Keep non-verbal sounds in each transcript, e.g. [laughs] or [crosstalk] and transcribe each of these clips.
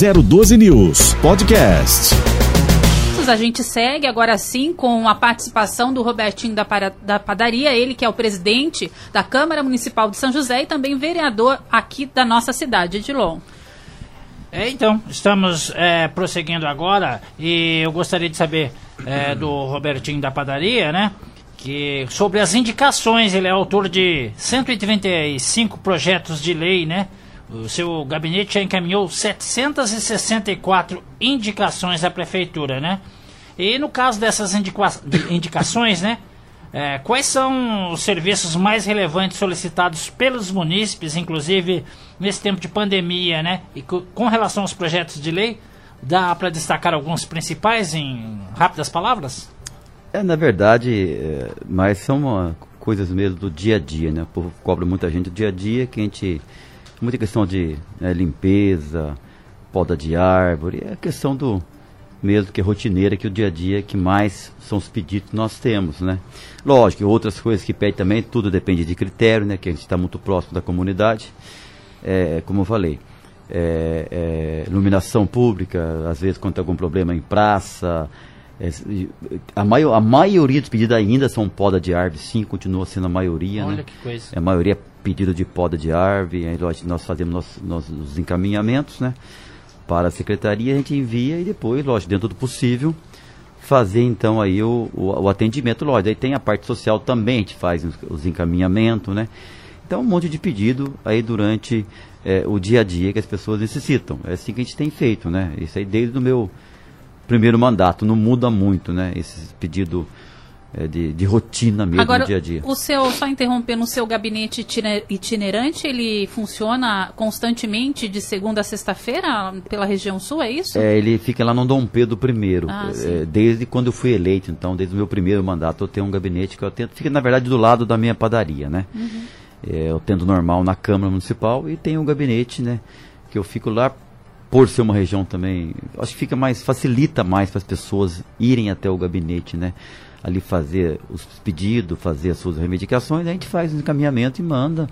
012 News Podcast. A gente segue agora sim com a participação do Robertinho da, para, da Padaria, ele que é o presidente da Câmara Municipal de São José e também vereador aqui da nossa cidade, Edilon. É, então, estamos é, prosseguindo agora e eu gostaria de saber é, do Robertinho da Padaria, né? Que sobre as indicações, ele é autor de 135 projetos de lei, né? O seu gabinete já encaminhou 764 indicações à prefeitura, né? E no caso dessas indica indicações, né? É, quais são os serviços mais relevantes solicitados pelos munícipes, inclusive nesse tempo de pandemia, né? E com relação aos projetos de lei, dá para destacar alguns principais em rápidas palavras? É, na verdade, é, mas são uma, coisas mesmo do dia a dia, né? O povo cobra muita gente do dia a dia, que a gente. Muita questão de né, limpeza, poda de árvore, é questão do mesmo que é rotineira, que o dia a dia que mais são os pedidos que nós temos, né? Lógico, outras coisas que pede também, tudo depende de critério, né? Que a gente está muito próximo da comunidade, é, como eu falei. É, é, iluminação pública, às vezes quando tem algum problema em praça, é, a, maior, a maioria dos pedidos ainda são poda de árvore, sim, continua sendo a maioria. Olha né? que coisa. A maioria é pedido de poda de árvore, aí nós fazemos nossos, nossos encaminhamentos, né? para a secretaria, a gente envia e depois, lógico, dentro do possível, fazer então aí o, o, o atendimento, lógico. Aí tem a parte social também, a gente faz os, os encaminhamentos, né? Então, um monte de pedido aí durante é, o dia a dia que as pessoas necessitam. É assim que a gente tem feito, né? Isso aí desde o meu primeiro mandato, não muda muito, né? Esse pedido é, de, de, rotina mesmo Agora, no dia a dia. O seu, só interrompendo, o seu gabinete itinerante, ele funciona constantemente de segunda a sexta-feira pela região sul, é isso? É, ele fica lá no Dom Pedro I, ah, é, desde quando eu fui eleito, então, desde o meu primeiro mandato, eu tenho um gabinete que eu tento, fica na verdade do lado da minha padaria, né? Uhum. É, eu tendo normal na Câmara Municipal e tenho um gabinete, né? Que eu fico lá por ser uma região também, acho que fica mais, facilita mais para as pessoas irem até o gabinete, né? Ali fazer os pedidos, fazer as suas reivindicações, a gente faz o encaminhamento e manda.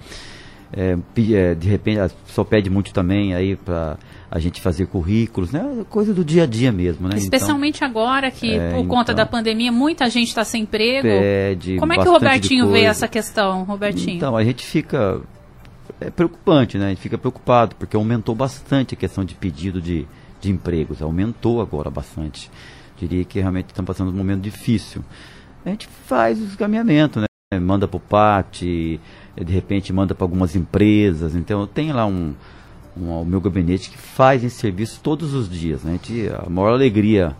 É, é, de repente, a pessoa pede muito também aí para a gente fazer currículos, né? Coisa do dia a dia mesmo, né? Especialmente então, agora que, é, por conta da pandemia, muita gente está sem emprego. Pede Como é que o Robertinho vê essa questão, Robertinho? Então, a gente fica. É preocupante, né? A gente fica preocupado, porque aumentou bastante a questão de pedido de, de empregos. Aumentou agora bastante diria que realmente estão passando um momento difícil. A gente faz os caminhamentos, né? Manda para o PAT, de repente manda para algumas empresas. Então eu tenho lá um, um, o meu gabinete que faz esse serviço todos os dias. Né? A, gente, a maior alegria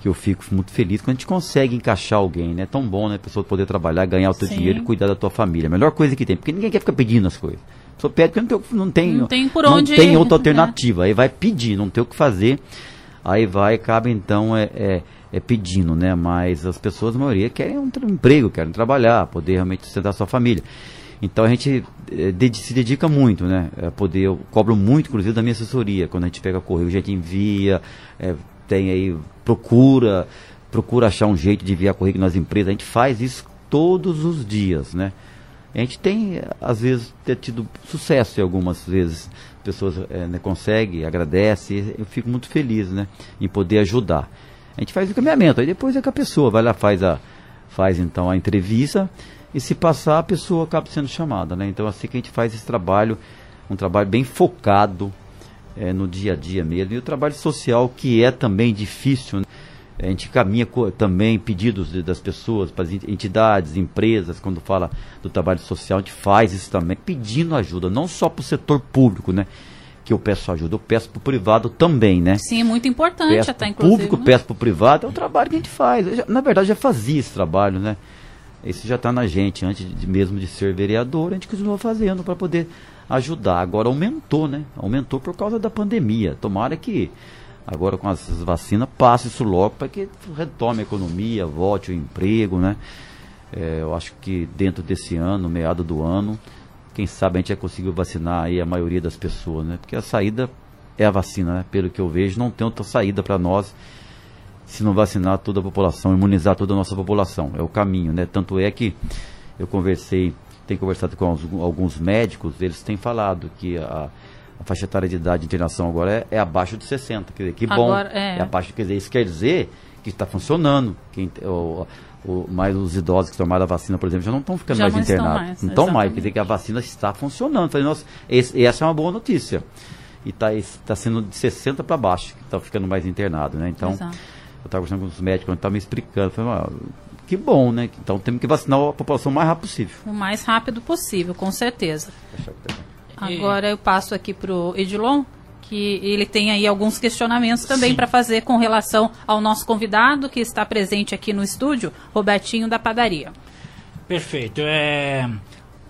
que eu fico muito feliz quando a gente consegue encaixar alguém, né? É tão bom, né? A pessoa poder trabalhar, ganhar o teu Sim. dinheiro e cuidar da tua família. A melhor coisa que tem, porque ninguém quer ficar pedindo as coisas. A pessoa pede porque não tem, não tem, não tem, não onde tem outra [laughs] alternativa. Aí vai pedir, não tem o que fazer aí vai acaba então é, é, é, pedindo, né? Mas as pessoas, a maioria, querem um, emprego, querem trabalhar, poder realmente sustentar a sua família. Então a gente é, se dedica muito, né? A poder, eu cobro muito, inclusive, da minha assessoria. Quando a gente pega correio, a gente envia, é, tem aí, procura, procura achar um jeito de enviar correio nas empresas. A gente faz isso todos os dias, né? A gente tem, às vezes, tido sucesso em algumas vezes. Pessoas é, né, conseguem, agradecem. Eu fico muito feliz, né? Em poder ajudar. A gente faz o caminhamento, aí depois é que a pessoa vai lá, faz, a, faz então a entrevista. E se passar, a pessoa acaba sendo chamada, né? Então, assim que a gente faz esse trabalho, um trabalho bem focado é, no dia a dia mesmo. E o trabalho social, que é também difícil, né? A gente caminha também pedidos de, das pessoas, para as entidades, empresas, quando fala do trabalho social, a gente faz isso também, pedindo ajuda, não só para o setor público, né? Que eu peço ajuda, eu peço para o privado também, né? Sim, é muito importante peço até, inclusive. público, né? peço para o privado, é um trabalho que a gente faz. Já, na verdade, já fazia esse trabalho, né? Esse já está na gente, antes de, mesmo de ser vereador, a gente continua fazendo para poder ajudar. Agora aumentou, né? Aumentou por causa da pandemia. Tomara que agora com as vacinas, passe isso logo para que retome a economia, volte o emprego, né? É, eu acho que dentro desse ano, meado do ano, quem sabe a gente já conseguiu vacinar aí a maioria das pessoas, né? Porque a saída é a vacina, né? Pelo que eu vejo, não tem outra saída para nós se não vacinar toda a população, imunizar toda a nossa população. É o caminho, né? Tanto é que eu conversei, tenho conversado com alguns médicos, eles têm falado que a a faixa etária de idade de internação agora é, é abaixo de 60. Quer dizer, que bom. Agora, é. é abaixo, quer dizer, isso quer dizer que está funcionando. Que, o, o, mais os idosos que tomaram a vacina, por exemplo, já não estão ficando Já mais não internados. mais, não estão mais, quer dizer que a vacina está funcionando. Falei, nossa, esse- essa é uma boa notícia. E está tá sendo de 60 para baixo, que está ficando mais internado, né? Então, Exato. eu estava conversando com os médicos, estavam me explicando. Falei, ah, que bom, né? Então temos que vacinar a população o mais rápido possível. O mais rápido possível, com certeza. Deixa eu ter- Agora eu passo aqui para o Edilon, que ele tem aí alguns questionamentos também para fazer com relação ao nosso convidado que está presente aqui no estúdio, Robertinho da Padaria. Perfeito. É...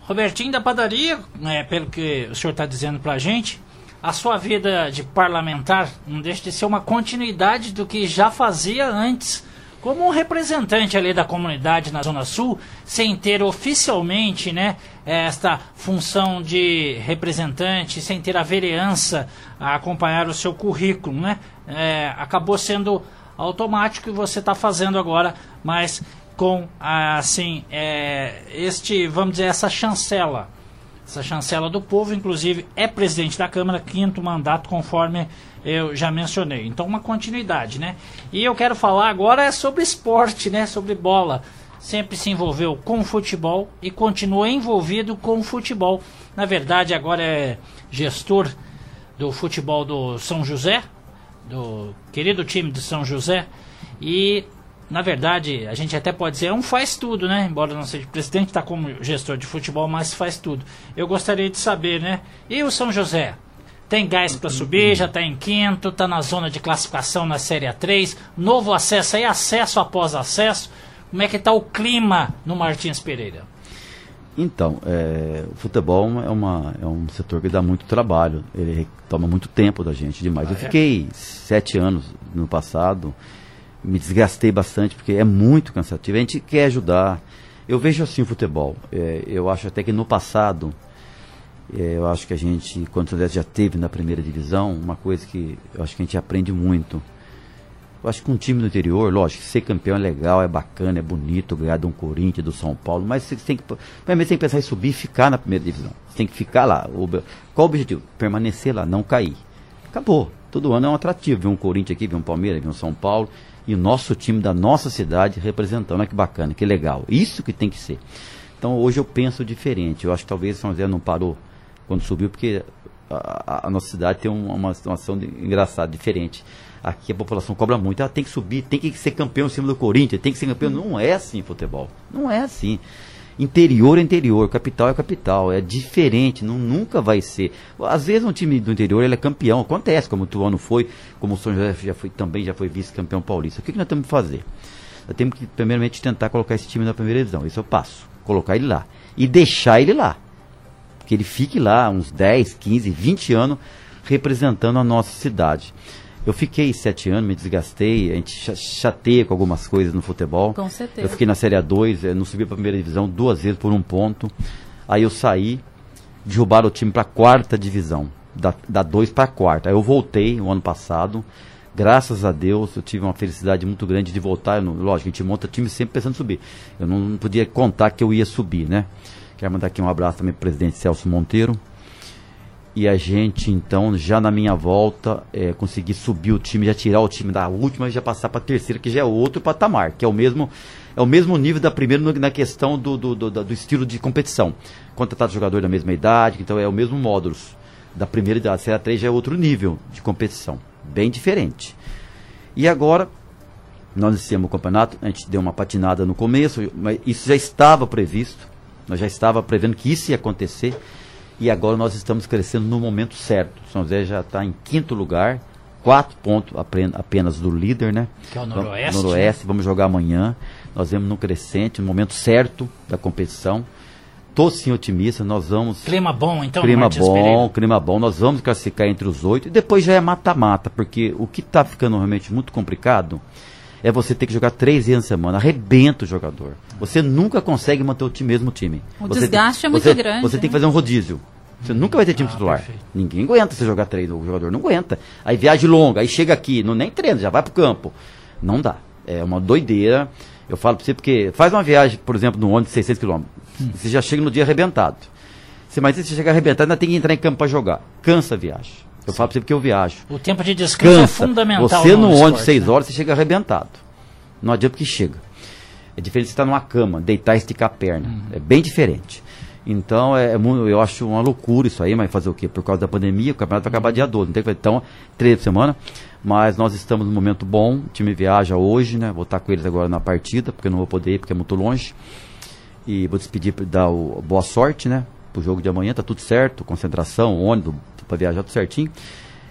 Robertinho da padaria, né, pelo que o senhor está dizendo para a gente, a sua vida de parlamentar não deixa de ser uma continuidade do que já fazia antes, como um representante ali da comunidade na Zona Sul, sem ter oficialmente né, esta função de representante, sem ter a vereança a acompanhar o seu currículo. Né? É, acabou sendo automático e você está fazendo agora, mas com assim é, este vamos dizer essa chancela essa chancela do povo inclusive é presidente da câmara quinto mandato conforme eu já mencionei. Então uma continuidade né? E eu quero falar agora é sobre esporte né? Sobre bola. Sempre se envolveu com futebol e continua envolvido com futebol. Na verdade agora é gestor do futebol do São José do querido time de São José e na verdade a gente até pode dizer é um faz tudo né? Embora não seja presidente está como gestor de futebol mas faz tudo. Eu gostaria de saber né? E o São José? Tem gás para subir? Já está em quinto está na zona de classificação na série A3 novo acesso aí acesso após acesso. Como é que está o clima no Martins Pereira? Então, é, o futebol é, uma, é um setor que dá muito trabalho. Ele toma muito tempo da gente, demais. Ah, eu é? fiquei sete anos no passado, me desgastei bastante, porque é muito cansativo. A gente quer ajudar. Eu vejo assim o futebol. É, eu acho até que no passado, é, eu acho que a gente, quando o já teve na primeira divisão, uma coisa que eu acho que a gente aprende muito. Eu acho que um time do interior, lógico, ser campeão é legal, é bacana, é bonito, ganhar de um Corinthians, do São Paulo, mas você tem que, primeiro tem que pensar em subir e ficar na primeira divisão. Você tem que ficar lá. O- qual o objetivo? Permanecer lá, não cair. Acabou. Todo ano é um atrativo. Ver um Corinthians aqui, ver um Palmeiras, ver um São Paulo. E o nosso time da nossa cidade representando. Olha que bacana, que legal. Isso que tem que ser. Então hoje eu penso diferente. Eu acho que talvez São José não parou quando subiu, porque a, a- nossa cidade tem um- uma situação de- engraçada, diferente. Aqui a população cobra muito. Ah, tem que subir, tem que ser campeão em cima do Corinthians, tem que ser campeão. Não é assim futebol. Não é assim. Interior é interior, capital é capital, é diferente, não, nunca vai ser. Às vezes um time do interior ele é campeão, acontece, como o Tuano foi, como o São José já foi, também já foi vice-campeão paulista. O que, que nós temos que fazer? Nós temos que, primeiramente, tentar colocar esse time na primeira divisão. Esse é o passo. Colocar ele lá. E deixar ele lá. Que ele fique lá uns 10, 15, 20 anos representando a nossa cidade. Eu fiquei sete anos, me desgastei, a gente cha- chateia com algumas coisas no futebol. Com certeza. Eu fiquei na Série A2, eh, não subi para a primeira divisão duas vezes por um ponto. Aí eu saí, derrubaram o time para a quarta divisão, da, da 2 para a quarta. Aí eu voltei o ano passado. Graças a Deus, eu tive uma felicidade muito grande de voltar. Não- lógico, a gente monta time sempre pensando em subir. Eu não, não podia contar que eu ia subir, né? Quero mandar aqui um abraço também para o presidente Celso Monteiro. E a gente, então, já na minha volta, é, consegui subir o time, já tirar o time da última e já passar para a terceira, que já é outro patamar, que é o mesmo, é o mesmo nível da primeira na questão do, do, do, da- do estilo de competição. Contratado jogador da mesma idade, então é o mesmo módulo. Da primeira idade, a Série 3 já é outro nível de competição, bem diferente. E agora, nós iniciamos o campeonato, a gente deu uma patinada no começo, mas isso já estava previsto, nós já estava prevendo que isso ia acontecer, e agora nós estamos crescendo no momento certo. São José já está em quinto lugar, quatro pontos apenas do líder, né? Que é o Noroeste, Noroeste, vamos jogar amanhã. Nós vemos no crescente, no momento certo da competição. Estou sim otimista, nós vamos. clima bom então clima Martins bom, Pereira? clima bom. Nós vamos classificar entre os oito. E depois já é mata-mata, porque o que está ficando realmente muito complicado é você ter que jogar três vezes na semana. Arrebenta o jogador. Você nunca consegue manter o time, mesmo time. O Você desgaste tem- é muito você- grande, Você tem que né? fazer um rodízio. Você nunca vai ter time Ah, titular. perfeito. Ninguém aguenta você jogar três, o jogador não aguenta. Aí viagem longa, aí chega aqui, não nem treina, já vai pro campo. Não dá. É uma doideira. Eu falo pra você porque faz uma viagem, por exemplo, no ônibus de 600 km. Hum. Você já chega no dia arrebentado. Você, mas você chega arrebentado, ainda tem que entrar em campo para jogar. Cansa a viagem. Eu falo pra você porque eu viajo. O tempo de descanso é Cansa. fundamental. Você no ônibus esporte, seis né? horas, você chega arrebentado. Não adianta que chega. É diferente de estar numa cama, deitar e esticar a perna. Uhum. É bem diferente. Então, é, é eu acho uma loucura isso aí, mas fazer o quê? Por causa da pandemia, o campeonato vai acabar dia 12. Não tem que. Então, três por semana. Mas nós estamos num momento bom. O time viaja hoje, né? Vou estar com eles agora na partida, porque eu não vou poder ir, porque é muito longe. E vou despedir para dar o, boa sorte, né? Pro jogo de amanhã, tá tudo certo. Concentração, ônibus, para viajar tudo certinho.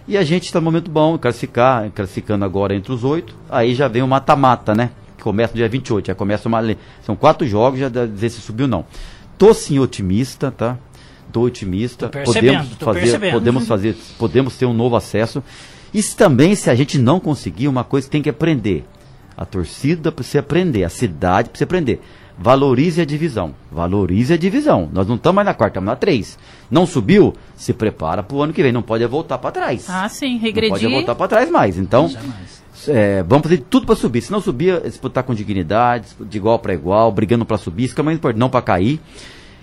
E a gente está num momento bom, classificar, classificando agora entre os oito. Aí já vem o mata-mata, né? Que começa no dia 28. Já começa uma. São quatro jogos, já dizer se subiu ou não. Tô sim otimista, tá? Tô otimista. Tô podemos fazer, percebendo. podemos [laughs] fazer, podemos ter um novo acesso. E se também, se a gente não conseguir, uma coisa que tem que aprender. A torcida precisa aprender, a cidade precisa aprender. Valorize a divisão. Valorize a divisão. Nós não estamos mais na quarta, estamos na três. Não subiu? Se prepara para o ano que vem. Não pode voltar para trás. Ah, sim, não pode regredir. voltar para trás mais. Então, é, vamos fazer tudo para subir. Se não subir, é disputar com dignidade, de igual para igual, brigando para subir. Isso que é mais importante, não para cair.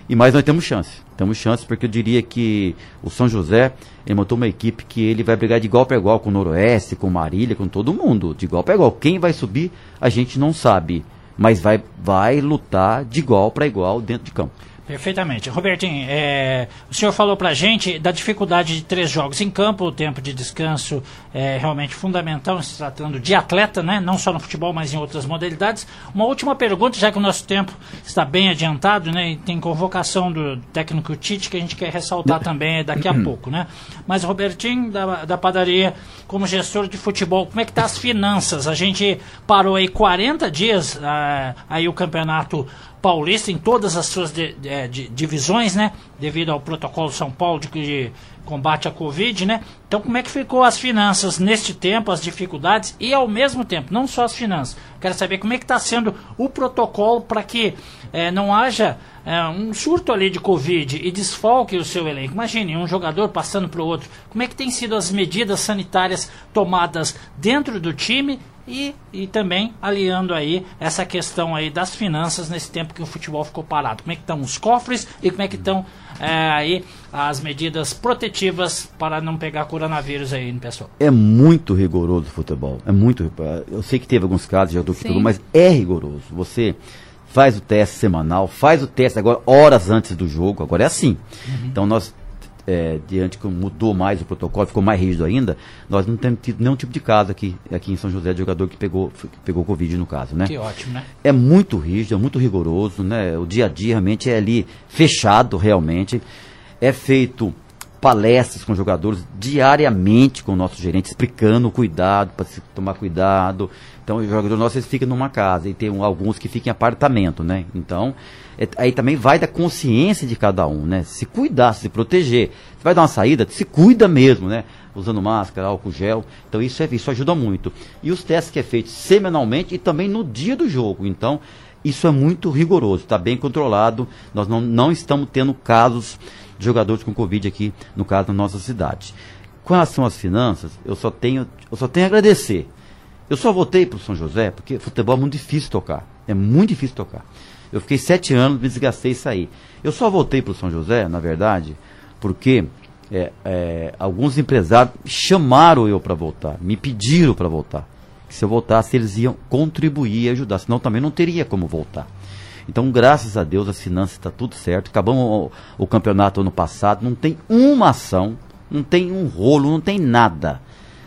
E mais nós temos chance. Temos chance porque eu diria que o São José ele montou uma equipe que ele vai brigar de igual para igual com o Noroeste, com Marília, com todo mundo, de igual para igual. Quem vai subir, a gente não sabe, mas vai vai lutar de igual para igual dentro de campo. Perfeitamente. Robertinho, é, o senhor falou pra gente da dificuldade de três jogos em campo, o tempo de descanso é realmente fundamental se tratando de atleta, né? não só no futebol, mas em outras modalidades. Uma última pergunta, já que o nosso tempo está bem adiantado, né? e tem convocação do técnico Tite que a gente quer ressaltar também daqui a pouco. Né? Mas, Robertinho, da, da padaria, como gestor de futebol, como é que tá as finanças? A gente parou aí 40 dias, ah, aí o campeonato paulista em todas as suas de- de- de- divisões, né? Devido ao protocolo São Paulo de, combate à Covid, né? Então, como é que ficou as finanças neste tempo, as dificuldades e ao mesmo tempo, não só as finanças. Quero saber como é que está sendo o protocolo para que eh, não haja eh, um surto ali de Covid e desfalque o seu elenco. Imagine um jogador passando para o outro. Como é que tem sido as medidas sanitárias tomadas dentro do time e, e também aliando aí essa questão aí das finanças nesse tempo que o futebol ficou parado. Como é que estão os cofres e como é que estão é, aí as medidas protetivas para não pegar coronavírus aí pessoal. É muito rigoroso o futebol. É muito. Eu sei que teve alguns casos de Sim. pegou, mas é rigoroso. Você faz o teste semanal, faz o teste agora horas antes do jogo. Agora é assim. Então nós, é, diante que mudou mais o protocolo, ficou mais rígido ainda, nós não temos tido nenhum tipo de caso aqui, aqui em São José de jogador que pegou, que pegou Covid no caso, né? Que ótimo, né? é muito rígido, é muito rigoroso, né? O dia a dia realmente é ali fechado, realmente. É feito palestras com jogadores diariamente com o nosso gerente, explicando o cuidado, para se tomar cuidado. Então, os jogadores nossos eles ficam numa casa e tem um- alguns que ficam em apartamento, né? Então, é- aí também vai da consciência de cada um, né? Se cuidar, se proteger. Você vai dar uma saída, se cuida mesmo, né? Usando máscara, álcool gel. Então, isso, é, isso ajuda muito. E os testes que é feito semanalmente e também no dia do jogo. Então, isso é muito rigoroso, está bem controlado. Nós não, não estamos tendo casos de jogadores com Covid aqui, no caso, na nossa cidade. Com relação às finanças, eu só tenho, eu só tenho a agradecer. Eu só voltei para o São José porque futebol é muito difícil tocar. É muito difícil tocar. Eu fiquei sete anos, me desgastei e saí. Eu só voltei para o São José, na verdade, porque é, é, alguns empresários chamaram eu para voltar, me pediram para voltar. Se eu voltasse, eles iam contribuir e ajudar, senão também não teria como voltar. Então, graças a Deus, as finanças está tudo certo. Acabamos o, o campeonato ano passado, não tem uma ação, não tem um rolo, não tem nada.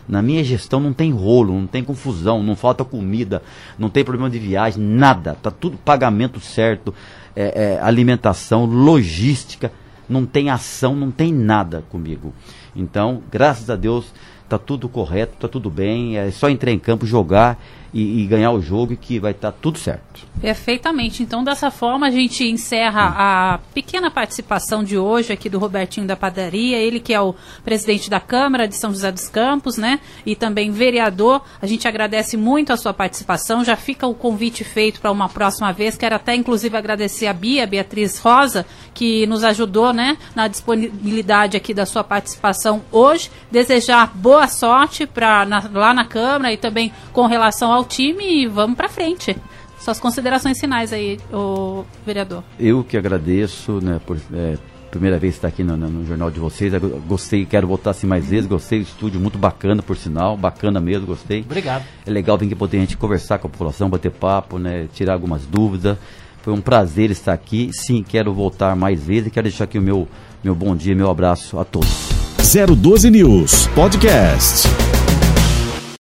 Na minha gestão não tem rolo, não tem confusão, não falta comida, não tem problema de viagem, nada. Tá tudo pagamento certo, é, é, alimentação, logística, não tem ação, não tem nada comigo. Então, graças a Deus, tá tudo correto, tá tudo bem. É só entrar em campo, jogar e, e ganhar o jogo que vai estar tudo certo. Perfeitamente. Então, dessa forma, a gente encerra a pequena participação de hoje aqui do Robertinho da Padaria, ele que é o presidente da Câmara de São José dos Campos, né? E também vereador. A gente agradece muito a sua participação. Já fica o convite feito para uma próxima vez. Quero até, inclusive, agradecer a Bia, Beatriz Rosa, que nos ajudou, né, na disponibilidade aqui da sua participação hoje. Desejar boa sorte pra, na- lá na Câmara e também com relação ao time e vamos para frente. Suas considerações finais aí, o vereador. Eu que agradeço né, por é, primeira vez estar aqui no, no, no jornal de vocês. Eu gostei, quero voltar assim mais vezes. Gostei do estúdio, muito bacana, por sinal. Bacana mesmo, gostei. Obrigado. É legal vir aqui poder a gente conversar com a população, bater papo, né? Tirar algumas dúvidas. Foi um prazer estar aqui. Sim, quero voltar mais vezes e quero deixar aqui o meu, meu bom dia, meu abraço a todos. 012 News Podcast.